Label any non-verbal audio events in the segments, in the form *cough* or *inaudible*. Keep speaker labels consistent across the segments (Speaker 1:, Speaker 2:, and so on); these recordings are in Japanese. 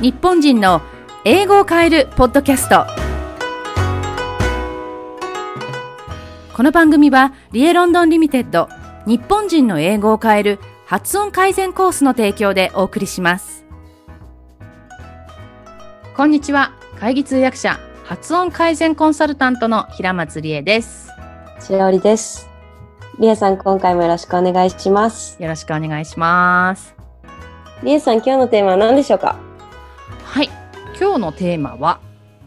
Speaker 1: 日本人の英語を変えるポッドキャスト。この番組はリエロンドンリミテッド日本人の英語を変える発音改善コースの提供でお送りします。こんにちは。会議通訳者発音改善コンサルタントの平松理恵です。
Speaker 2: 白織です。りえさん、今回もよろしくお願いします。
Speaker 1: よろしくお願いします。
Speaker 2: りえさん、今日のテーマは何でしょうか？
Speaker 1: はい。今日のテーマは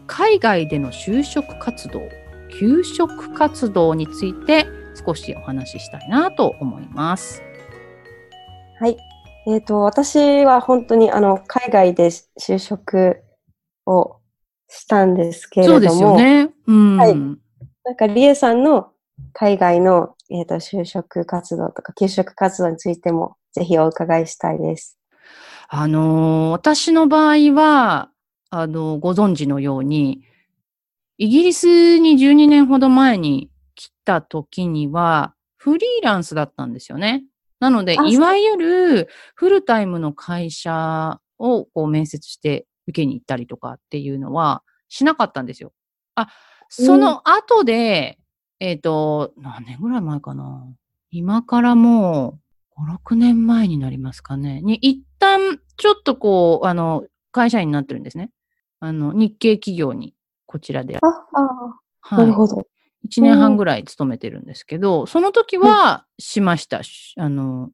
Speaker 1: 海外での就職活動求職活動について少しお話ししたいなと思います。
Speaker 2: はい。えっ、と、私は本当にあの、海外で就職をしたんですけれども、
Speaker 1: そうですよね。うん、
Speaker 2: はい。なんかりえさんの海外の、えっ、と、就職活動とか、求職活動についても、ぜひお伺いしたいです。
Speaker 1: あのー私の場合は、あのご存知のように、イギリスに12年ほど前に来た時には、フリーランスだったんですよね。なので、
Speaker 2: あ
Speaker 1: いわゆるフルタイムの会社をこう面接して受けに行ったりとかっていうのはしなかったんですよ。あ、その後で、えっ、と、何年ぐらい前かな。今からもう5、6年前になりますかね。に、一旦、ちょっとこう、あの、会社員になってるんですね。あの、日系企業に、こちらで。
Speaker 2: あ、あ
Speaker 1: は
Speaker 2: なるほど。
Speaker 1: 1年半ぐらい勤めてるんですけど、その時はしました。しあの、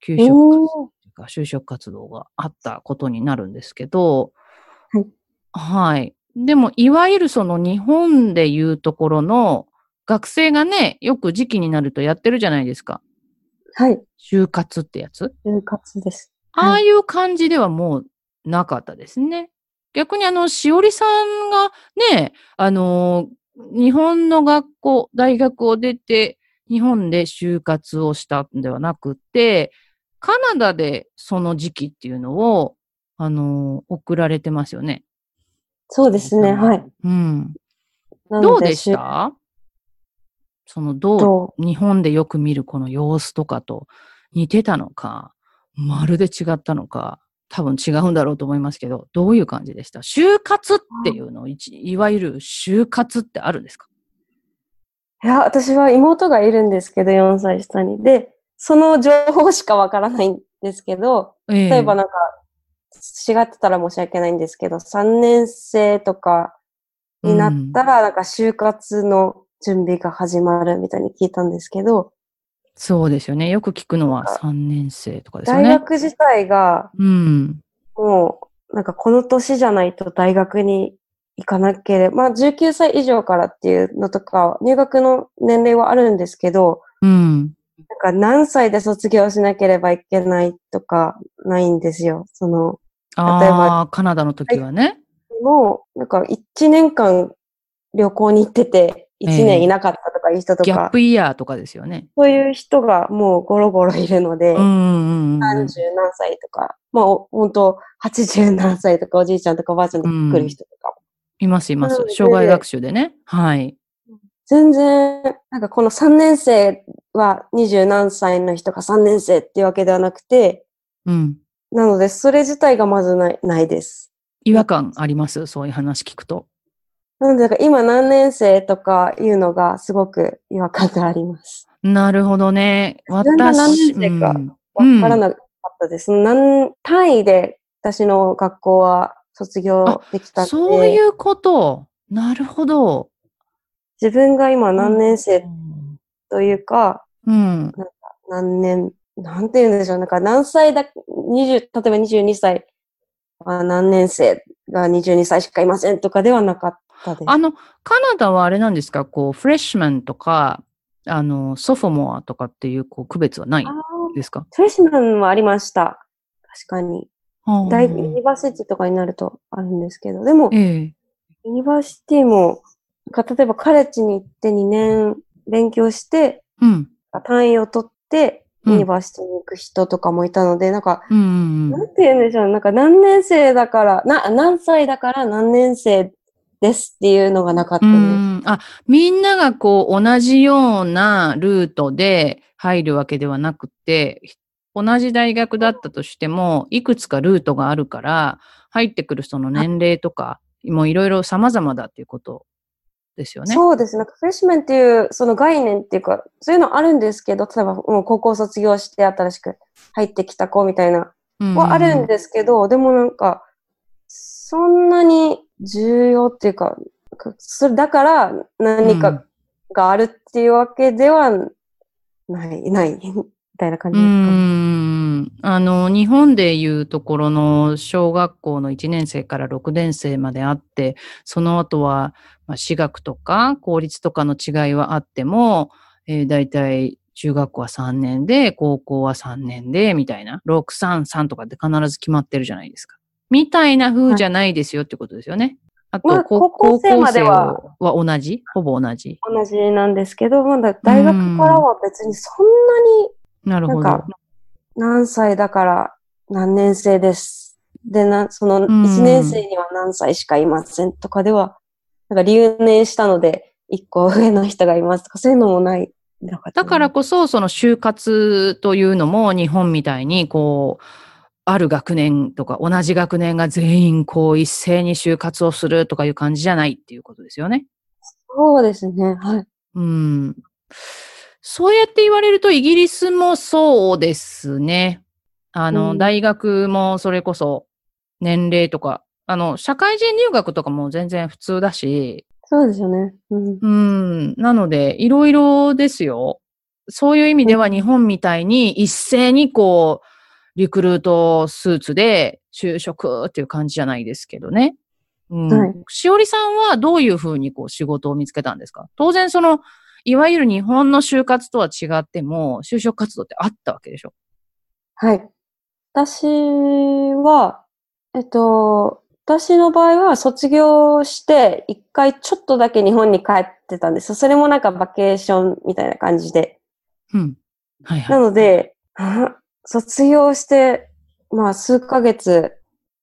Speaker 1: 求職活動
Speaker 2: おー
Speaker 1: というか就職活動があったことになるんですけど、
Speaker 2: はい。
Speaker 1: はい。でも、いわゆるその日本でいうところの学生がね、よく時期になるとやってるじゃないですか。
Speaker 2: はい。
Speaker 1: 就活ってやつ。
Speaker 2: 就活です。
Speaker 1: ああいう感じではもうなかったですね。逆にあの、しおりさんがね、あの、日本の学校、大学を出て、日本で就活をしたんではなくて、カナダでその時期っていうのを、あの、送られてますよね。
Speaker 2: そうですね。はい。
Speaker 1: うん。
Speaker 2: な
Speaker 1: どうでし
Speaker 2: 就
Speaker 1: た？その、どう、
Speaker 2: ど
Speaker 1: 日本でよく見るこの様子とかと似てたのか、まるで違ったのか、多分違うんだろうと思いますけど、どういう感じでした？就活っていうの？をいわゆる就活ってあるんですか？
Speaker 2: いや、私は妹がいるんですけど、4歳下に。で、その情報しかわからないんですけど、
Speaker 1: 例
Speaker 2: 例えばなんか、違ってたら申し訳ないんですけど、3年生とかになったら、なんか就活の準備が始まるみたいに聞いたんですけど、
Speaker 1: そうですよね。よく聞くのは3年生とかですよね。
Speaker 2: 大学自体が
Speaker 1: うん。
Speaker 2: もう、なんかこの年じゃないと大学に行かなければ、まあ19歳以上からっていうのとか、入学の年齢はあるんですけど、
Speaker 1: うん。
Speaker 2: なんか何歳で卒業しなければいけないとかないんですよ。その、例え
Speaker 1: ああ、カナダの時はね。
Speaker 2: もう、なんか1年間旅行に行ってて、1年いなかったとかいう人とか
Speaker 1: ギャッ、プイヤーとかですよね。
Speaker 2: そういう人がもうゴロゴロいるので、
Speaker 1: うんうんうん。
Speaker 2: 30何歳とか、まあお本当80何歳とかおじいちゃんとかおばあちゃんとか来る人とかも、
Speaker 1: いますいます障害学習でね。はい。
Speaker 2: 全然、なんかこの3年生は20何歳の人が3年生っていうわけではなくて、
Speaker 1: うん。
Speaker 2: なのでそれ自体がまずないないです。
Speaker 1: 違和感あります？そういう話聞くと。
Speaker 2: なので、なんか今何年生とかいうのがすごく違和感があります。
Speaker 1: なるほどね。
Speaker 2: 自分が何
Speaker 1: 私、
Speaker 2: 年生か
Speaker 1: うん
Speaker 2: わからなかったです。何単位で私の学校は卒業できたんで、
Speaker 1: そういうこと。なるほど。
Speaker 2: 自分が今何年生というか、
Speaker 1: うん。
Speaker 2: 何年、なんて言うんでしょう。なんか何歳だ、20、例えば22歳は何年生が22歳しかいませんとかではなかったです。
Speaker 1: あの、カナダはあれなんですか？こう、フレッシュマンとか、あの、ソフォモアとかっていう、こう、区別はないですか？
Speaker 2: フレッシュマンはありました。確かに。大ユニ
Speaker 1: え
Speaker 2: バーシティとかになるとあるんですけど、でも、
Speaker 1: え。
Speaker 2: ユニバーシティも、例えばカレッジに行って2年勉強して、
Speaker 1: うん。
Speaker 2: 単位を取って、
Speaker 1: うん
Speaker 2: ユニバーシティに行く人とかもいたので、なんか、
Speaker 1: うんうんうん。
Speaker 2: なんて言うんでしょう。なんか何年生だから、な、何歳だから何年生ですっていうのがなかった
Speaker 1: う
Speaker 2: です。
Speaker 1: ん。あ、みんながこう、同じようなルートで入るわけではなくて、同じ大学だったとしても、いくつかルートがあるから、入ってくるその年齢とか、もういろいろ様々だっていうことですよね。
Speaker 2: そうです。なんかフレッシュメンっていう、その概念っていうか、そういうのあるんですけど、例えばもう高校卒業して新しく入ってきた子みたいな、
Speaker 1: うん
Speaker 2: はあるんですけど、でもなんか、そんなに重要っていうか、それだから何かがあるっていうわけではない、ない、みたいな感
Speaker 1: う
Speaker 2: じですか？ね。
Speaker 1: ん。あの、日本でいうところの小学校の1年生から6年生まであって、その後は、まあ、私学とか公立とかの違いはあっても、えー、大体中学校は3年で、高校は3年で、みたいな、633とかって必ず決まってるじゃないですか。みたいな風じゃないですよってことですよね。あと、
Speaker 2: まあ
Speaker 1: こ
Speaker 2: 高校生までは
Speaker 1: 同じ？ほぼ同じ？
Speaker 2: 同じなんですけど、まだ大学からは別にそん
Speaker 1: なるほど。
Speaker 2: なんかなに何歳だから何年生です。で、な、その
Speaker 1: ん
Speaker 2: 1年生には何歳しかいませんとかでは、なんか留年したので1個上の人がいますとか、そういうのもない。
Speaker 1: だからこそ、その就活というのも日本みたいに、こう、ある学年とか同じ学年が全員こう一斉に就活をするとかいう感じじゃないっていうことですよね。
Speaker 2: そうですね。はい。
Speaker 1: うん。そうやって言われるとイギリスもそうですね。あの、
Speaker 2: うん
Speaker 1: 大学もそれこそ年齢とか、あの、社会人入学とかも全然普通だし、
Speaker 2: そうですよね。うん。
Speaker 1: うん。なので、いろいろですよ。そういう意味では日本みたいに一斉にこう、リクルートスーツで就職っていう感じじゃないですけどね。うん。
Speaker 2: はい
Speaker 1: しおりさんはどういうふうにこう仕事を見つけたんですか？当然その、いわゆる日本の就活とは違っても、就職活動ってあったわけでしょ？
Speaker 2: はい。私は、えっと、私の場合は卒業して一回ちょっとだけ日本に帰ってたんですよ。それもなんかバケーションみたいな感じで。
Speaker 1: うん。はいは。
Speaker 2: ないので、あ *laughs* 卒業して、まあ数ヶ月、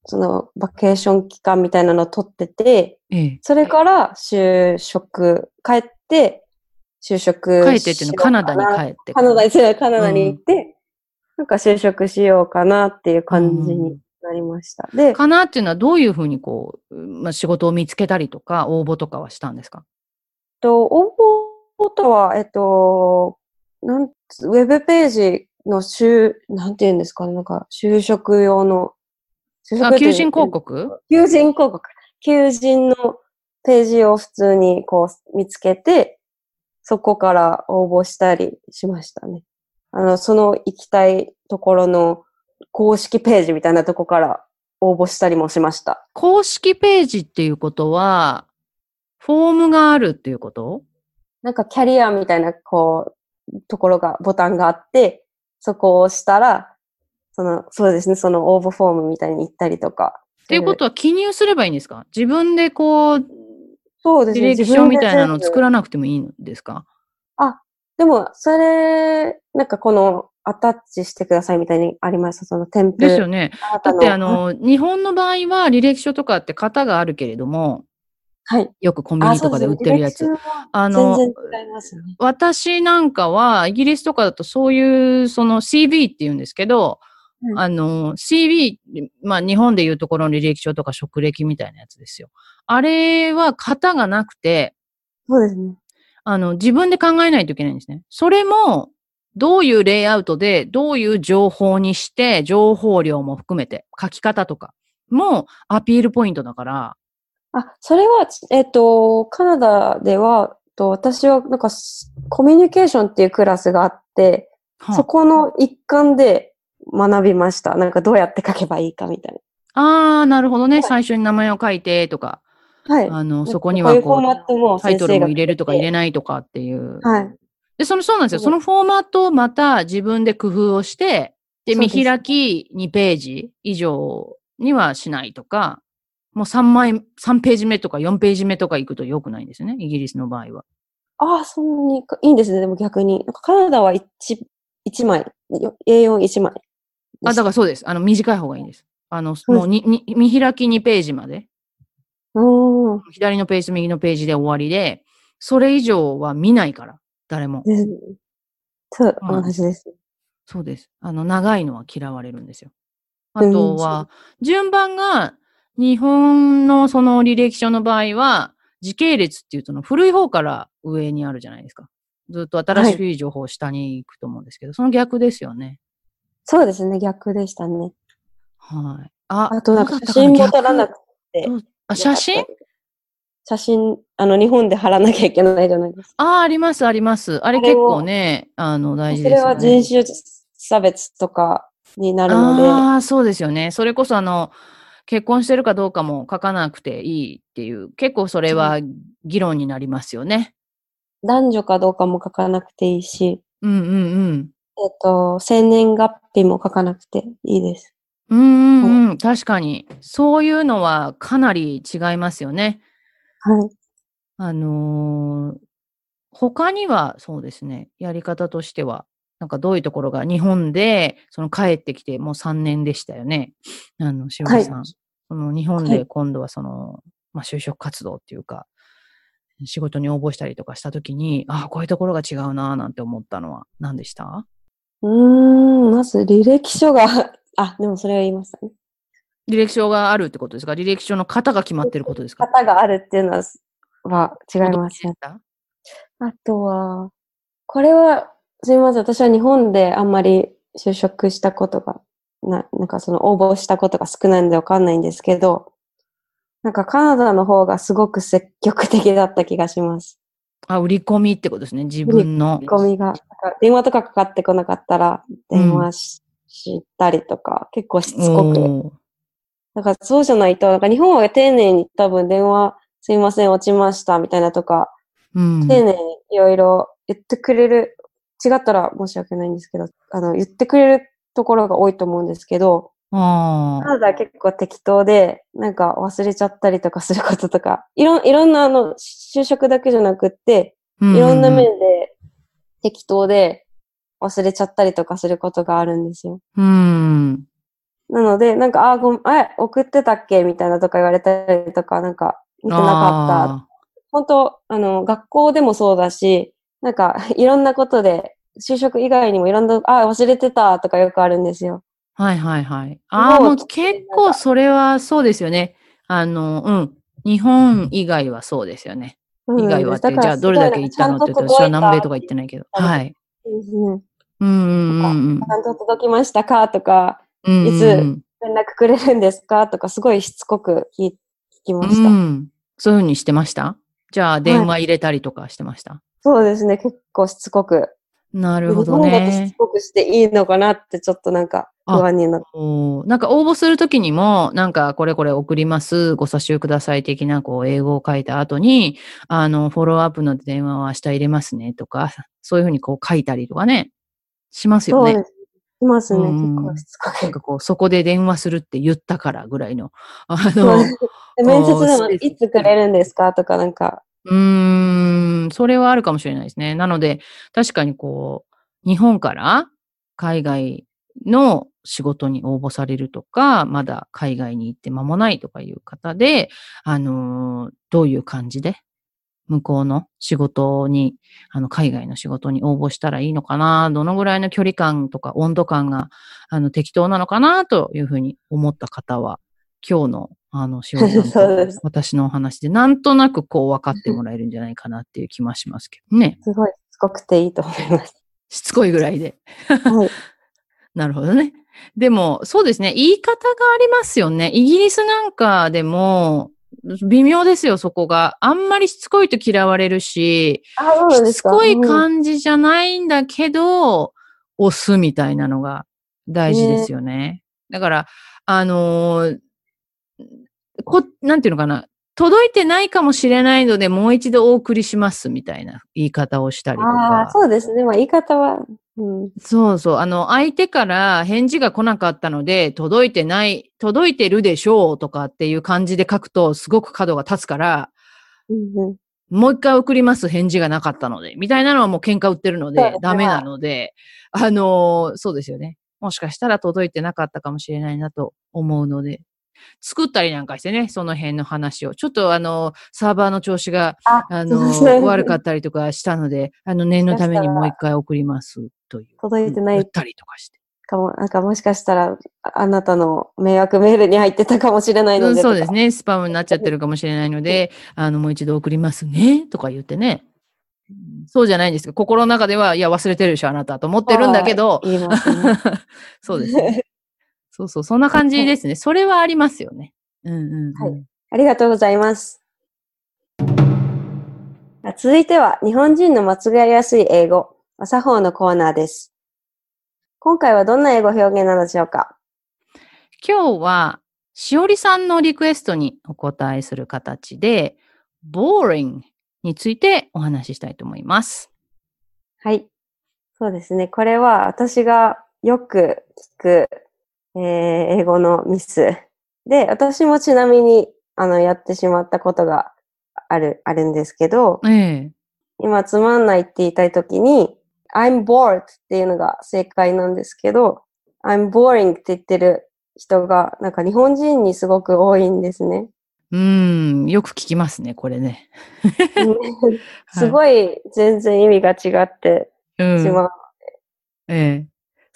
Speaker 2: そのバケーション期間みたいなのを取ってて、
Speaker 1: ええ。
Speaker 2: それから就職、帰って、就職
Speaker 1: 帰ってっていうのはカナダに帰って。
Speaker 2: カナダに、カナダに行って、なんか就職しようかなっていう感じになりました。で、
Speaker 1: かなっていうのはどういうふうにこう、まあ、仕事を見つけたりとか、応募とかはしたんですか？
Speaker 2: と、応募とは、えっと、なんつ、ウェブページの就、なんて言うんですかね、なんか、就職用の、就
Speaker 1: あ、
Speaker 2: って
Speaker 1: 求人広告？
Speaker 2: 求人広告。求人のページを普通にこう見つけて、そこから応募したりしましたね。あの、その行きたいところの公式ページみたいなとこから応募したりもしました。
Speaker 1: 公式ページっていうことは、フォームがあるっていうこと？
Speaker 2: なんかキャリアみたいな、こう、ところが、ボタンがあって、そこを押したら、その、そうですね、その応募フォームみたいに行ったりとか。
Speaker 1: っていうことは記入すればいいんですか？自分でこう、
Speaker 2: そうですね。
Speaker 1: 履歴書みたいなのを作
Speaker 2: る。
Speaker 1: らなくてもいいんですか？
Speaker 2: でも、それ、なんかこの、アタッチしてくださいみたいにありました。その添付。
Speaker 1: ですよね。だってあ、の、日本の場合は履歴書とかって型があるけれども、
Speaker 2: はい。
Speaker 1: よくコンビニとかで売ってるやつ。
Speaker 2: あね
Speaker 1: あの、
Speaker 2: ね。
Speaker 1: 私なんかは、イギリスとかだとそういう、その CV って言うんですけど、
Speaker 2: うん
Speaker 1: あの、CV、まあ日本でいうところの履歴書とか職歴みたいなやつですよ。あれは型がなくて、
Speaker 2: そうですね。
Speaker 1: あの、自分で考えないといけないんですね。それも、どういうレイアウトで、どういう情報にして、情報量も含めて、書き方とかもアピールポイントだから、
Speaker 2: あ、それは、えっと、カナダでは、と私はなんかスコミュニケーションっていうクラスがあって、
Speaker 1: は
Speaker 2: そこの一環で学びました。なんかどうやって書けばいいかみたい
Speaker 1: ああ、なるほどね。最初に名前を書いてとか、
Speaker 2: な。はい。
Speaker 1: あの、そこ
Speaker 2: こ
Speaker 1: にはこ
Speaker 2: う
Speaker 1: タイトルも入れるとか入れ
Speaker 2: ない。
Speaker 1: ないとかっていう。
Speaker 2: はい。
Speaker 1: で、その、そうなんですよ。
Speaker 2: そ
Speaker 1: のフォーマットをまた自分で工夫をして、で、見開き2ページ以上にはしないとか、もう3枚、3ページ目とか4ページ目とか行くと良くないんですよね。イギリスの場合は。
Speaker 2: ああ、そんなにかいいんですね。でも逆に。なんかカナダは一一枚、よ A41 枚。
Speaker 1: あ、だからそうです。あの、短い方がいいんです。あの、もうに、に、見開き2ページまで。
Speaker 2: ら。うん。
Speaker 1: 左のページ、右のページで終わりで、それ以上は見ないから、誰も。
Speaker 2: そう、同じです。
Speaker 1: そうです。あの、長いのは嫌われるんですよ。あとは、順番が、日本のその履歴書の場合は、時系列っていうとの古い方から上にあるじゃないですか。ずっと新しい情報を下に行くと思うんですけど、その逆ですよね。
Speaker 2: そうですね、逆でしたね。
Speaker 1: はい。あ、
Speaker 2: あとなんか写真も撮らなくて。
Speaker 1: 逆あ、写真？
Speaker 2: 写真、あの、日本で貼らなきゃいけないじゃないですか。
Speaker 1: あ、あります、あります。あれ結構ね、あの、大事
Speaker 2: それ
Speaker 1: ですよね。
Speaker 2: は人種差別とかになるので、
Speaker 1: ああ、そうですよね。それこそあの、結婚してるかどうかも書かなくていいっていう、結構それは議論になりますよね。
Speaker 2: 男女かどうかも書かなくていいし、
Speaker 1: うんうんうん。
Speaker 2: えっと、生年月日も書かなくていいです。
Speaker 1: うんうんうん。確かに。そういうのはかなり違いますよね。
Speaker 2: はい。
Speaker 1: あのー他にはそうですね、やり方としては、なんかどういうところが日本で、その帰ってきてもう3年でしたよね。あの、しおりさん。
Speaker 2: はい。
Speaker 1: その日本
Speaker 2: はい。
Speaker 1: で今度はその、まあ就職活動っていうか、仕事に応募したりとかしたときに、ああ、こういうところが違うなぁなんて思ったのは何でした？
Speaker 2: うーん、まず履歴書が、あ、でもそれは言いましたね。
Speaker 1: 履歴書があるってことですか？履歴書の型が決まってることですか？
Speaker 2: 型があるっていうのは、は違いますね。あとは、これは、すみません。私は日本であんまり就職したことが、な、なんかその応募したことが少ないんでわかんないんですけど、なんかカナダの方がすごく積極的だった気がします。
Speaker 1: あ、売り込みってことですね。自分の。
Speaker 2: ゴミが。なんか電話とかかかってこなかったら、電話し,、したりとか、結構しつこく。
Speaker 1: おー
Speaker 2: なんかそうじゃないと、なんか日本は丁寧に多分電話、すいません、落ちました、みたいなとか、
Speaker 1: うん。
Speaker 2: 丁寧にいろいろ言ってくれる、違ったら申し訳ないんですけど、あの、言ってくれるところが多いと思うんですけど、
Speaker 1: あ
Speaker 2: カナダは結構適当で、なんか忘れちゃったりとかすることとか、いろん、いろんなあの、就職だけじゃなくって、
Speaker 1: あ。
Speaker 2: いろんな面
Speaker 1: うん
Speaker 2: で適当で忘れちゃったりとかすることがあるんですよ。
Speaker 1: うん。
Speaker 2: なので、なんか、あ、ごめん、あ、送ってたっけみたいなとか言われたりとか、なんか、見てなかった
Speaker 1: あ
Speaker 2: 本当、あの、学校でもそうだし、なんか、*laughs* いろんなことで、就職以外にもいろんな、あ、忘れてたとかよくあるんですよ。
Speaker 1: ーはいはいはい。ああ、
Speaker 2: もう
Speaker 1: 結構それはそうですよね。あの、うん。日本以外はそうですよね。
Speaker 2: うん
Speaker 1: 以外はって、じゃあどれだけ行ったのって言ったら、私は南米とか行ってないけど。はい。
Speaker 2: うんうん
Speaker 1: うん
Speaker 2: ちゃんと届きましたかとか、
Speaker 1: うん。
Speaker 2: いつ
Speaker 1: うん
Speaker 2: 連絡くれるんですかとか、すごいしつこく聞聞きました。
Speaker 1: うん。そういうふうにしてました？じゃあ電話入れたりとかしてました、
Speaker 2: そうですね、結構しつこく。
Speaker 1: なるほど
Speaker 2: 日本だとし
Speaker 1: ね
Speaker 2: つ。こくしていいのかなって、ちょっとなんか不安にな
Speaker 1: なんか応募するときにも、なんかこれこれ送ります、ご差しください的なこう英語を書いた後に、あの、フォローアップの電話は明日入れますねとか、そういうふうにこう書いたりとかね、しますよね。
Speaker 2: そうです。いますね、
Speaker 1: うん
Speaker 2: 結構しつこく。
Speaker 1: なんかこう、そこで電話するって言ったからぐらいの。あの、
Speaker 2: で面接でもいつくれるんですかとかなんか、
Speaker 1: うーん、それはあるかもしれないですね。なので、確かにこう、日本から海外の仕事に応募されるとか、まだ海外に行って間もないとかいう方で、あのーどういう感じで、向こうの仕事に、あの、海外の仕事に応募したらいいのかな、どのぐらいの距離感とか温度感が、あの、適当なのかな、というふうに思った方は、今日の、あの、仕事 *laughs*
Speaker 2: そうです
Speaker 1: 私のお話で、なんとなくこう分かってもらえるんじゃないかなっていう気もしますけどね。
Speaker 2: すごいしつこくていいと思います。
Speaker 1: しつこいぐらいで。
Speaker 2: はい。*laughs*
Speaker 1: なるほどね。でも、そうですね。言い方がありますよね。イギリスなんかでも、微妙ですよ、そこが。あんまりしつこいと嫌われるし、しつこい
Speaker 2: うん
Speaker 1: 感じじゃないんだけど、押すみたいなのが大事ですよね。だから、あのーこ、なんていうのかな？届いてないかもしれないので、もう一度お送りしますみたいな言い方をしたりと
Speaker 2: あ
Speaker 1: か
Speaker 2: あ、。そうですね。まあ言い方は、うん。
Speaker 1: そうそう。あの、相手から返事が来なかったので、届いてない、届いてるでしょうとかっていう感じで書くと、すごく角が立つから、
Speaker 2: うんうん、
Speaker 1: もう一回送ります、返事がなかったので、みたいなのはもう喧嘩売ってるのでダメなので、あのーそうですよね。もしかしたら届いてなかったかもしれないなと思うので、作ったりなんかしてね、その辺の話を。ちょっとあの、サーバーの調子が、
Speaker 2: あ
Speaker 1: あの、悪かったりとかしたので、あの、念のためにもう一回送ります、という。
Speaker 2: 届いてない
Speaker 1: 言ったりとかして。
Speaker 2: かも、なんかもしかしたら、ああなたの迷惑メールに入ってたかもしれないの
Speaker 1: うん。そうですね。スパムになっちゃってるかもしれないので、あの、もう一度送りますね、とか言ってね。うんそうじゃないんですけど、心の中では、いや、忘れてるでしょ、あなた、と思ってるんだけど、
Speaker 2: 言いますね。*laughs* *laughs*
Speaker 1: そうですね。そうそう、そんな感じですね。それはありますよね。うんうん、うん。
Speaker 2: はいありがとうございます。あ続いては、日本人の間違いやすい英語、朝方のコーナーです。今回はどんな英語表現なのでしょうか？
Speaker 1: 今日は、しおりさんのリクエストにお答えする形で、boring についてお話ししたいと思います。
Speaker 2: はい。そうですね。これは私がよく聞く、えー英語のミス。で、私もちなみに、あの、やってしまったことがある、あるんですけど、
Speaker 1: ええ
Speaker 2: 今つまんないって言いたいときに、I'm bored っていうのが正解なんですけど、I'm boring って言ってる人が、なんか日本人にすごく多いんですね。
Speaker 1: うーん、よく聞きますね、これね。*laughs*
Speaker 2: すごい全然意味が違って
Speaker 1: うん
Speaker 2: しまう。
Speaker 1: ええ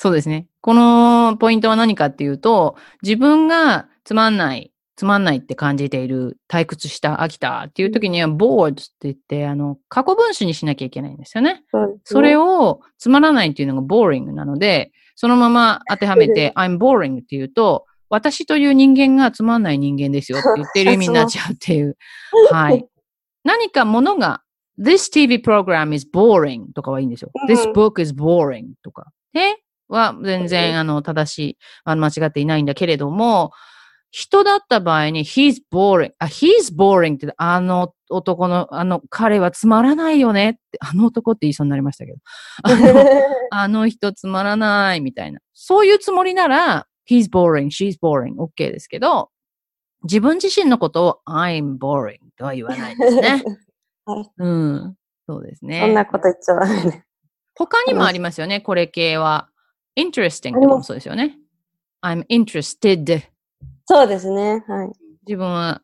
Speaker 1: そうですね。このポイントは何かっていうと、自分がつまんない、つまんないって感じている、退屈した、飽きたっていう時には、bored って言って、あの、過去分詞にしなきゃいけないんですよね。
Speaker 2: そね
Speaker 1: それをつまらないっていうのが boring なので、そのまま当てはめて *laughs* I'm boring っていうと、私という人間がつまんない人間ですよって言ってる意味になっちゃうっていう。*laughs* はい。何かものが This TV program is boring とかはいいんですよ。
Speaker 2: うん
Speaker 1: This book is boring とか。では全然あの正しい、あの間違っていないんだけれども、人だった場合に he's boring, あ、he's boring ってあの男の、あの彼はつまらないよねって、あの男って言いそうになりましたけど。あ *laughs* のあの人つまらないみたいな。そういうつもりなら、he's boring, she's boring, OK ですけど、自分自身のことを I'm boring とは言わないですね。*laughs*
Speaker 2: はい
Speaker 1: うん。そうですね。
Speaker 2: そんなこと言っちゃダメね。
Speaker 1: 他にもありますよね、これ系は。Interesting とかもそうですよね。I'm interested.
Speaker 2: そうですね。はい。
Speaker 1: 自分は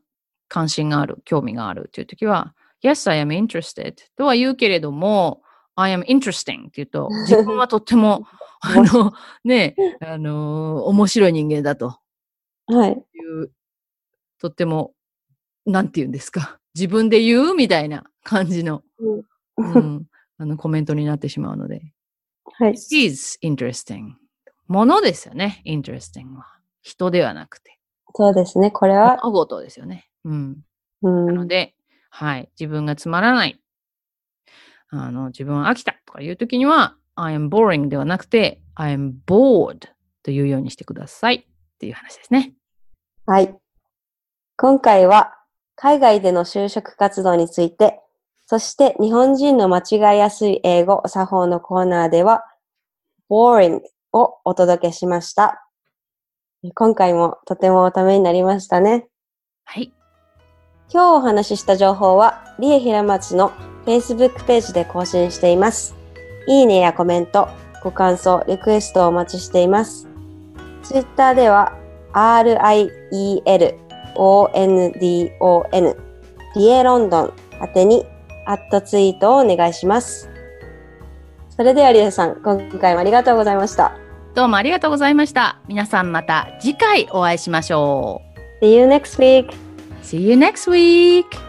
Speaker 1: 関心がある、興味があるっていう時は、Yes, I am interested とは言うけれども、I am interesting って言うと、自分はとっても、*laughs* あの、ね、あのー面白い人間だと
Speaker 2: はい。
Speaker 1: いう、とっても、なんて言うんですか？自分で言うみたいな感じの、うん、あのコメントになってしまうので。
Speaker 2: はい。
Speaker 1: is interesting. ものですよね、interesting は。人ではなくて。
Speaker 2: そうですね。これは、
Speaker 1: 物事ですよね。うん。
Speaker 2: うん
Speaker 1: なので、はい。自分がつまらない。あの、自分は飽きたとかいうときには、I am boring ではなくて、I am bored というようにしてくださいっていう話ですね。
Speaker 2: はい。今回は海外での就職活動について、そして日本人の間違いやすい英語作法のコーナーでは、boring をお届けしました。今回もとてもおためになりましたね。
Speaker 1: はい。
Speaker 2: 今日お話しした情報は、リエ平町の Facebook ページで更新しています。いいねやコメント、ご感想、リクエストをお待ちしています。Twitter では、RIELONDON、リエロンドン宛てに、アットツイートをお願いします。それではリエさん、今回もありがとうございました。
Speaker 1: どうもありがとうございました。皆さんまた次回お会いしましょ
Speaker 2: See you next week!
Speaker 1: う。See you next week!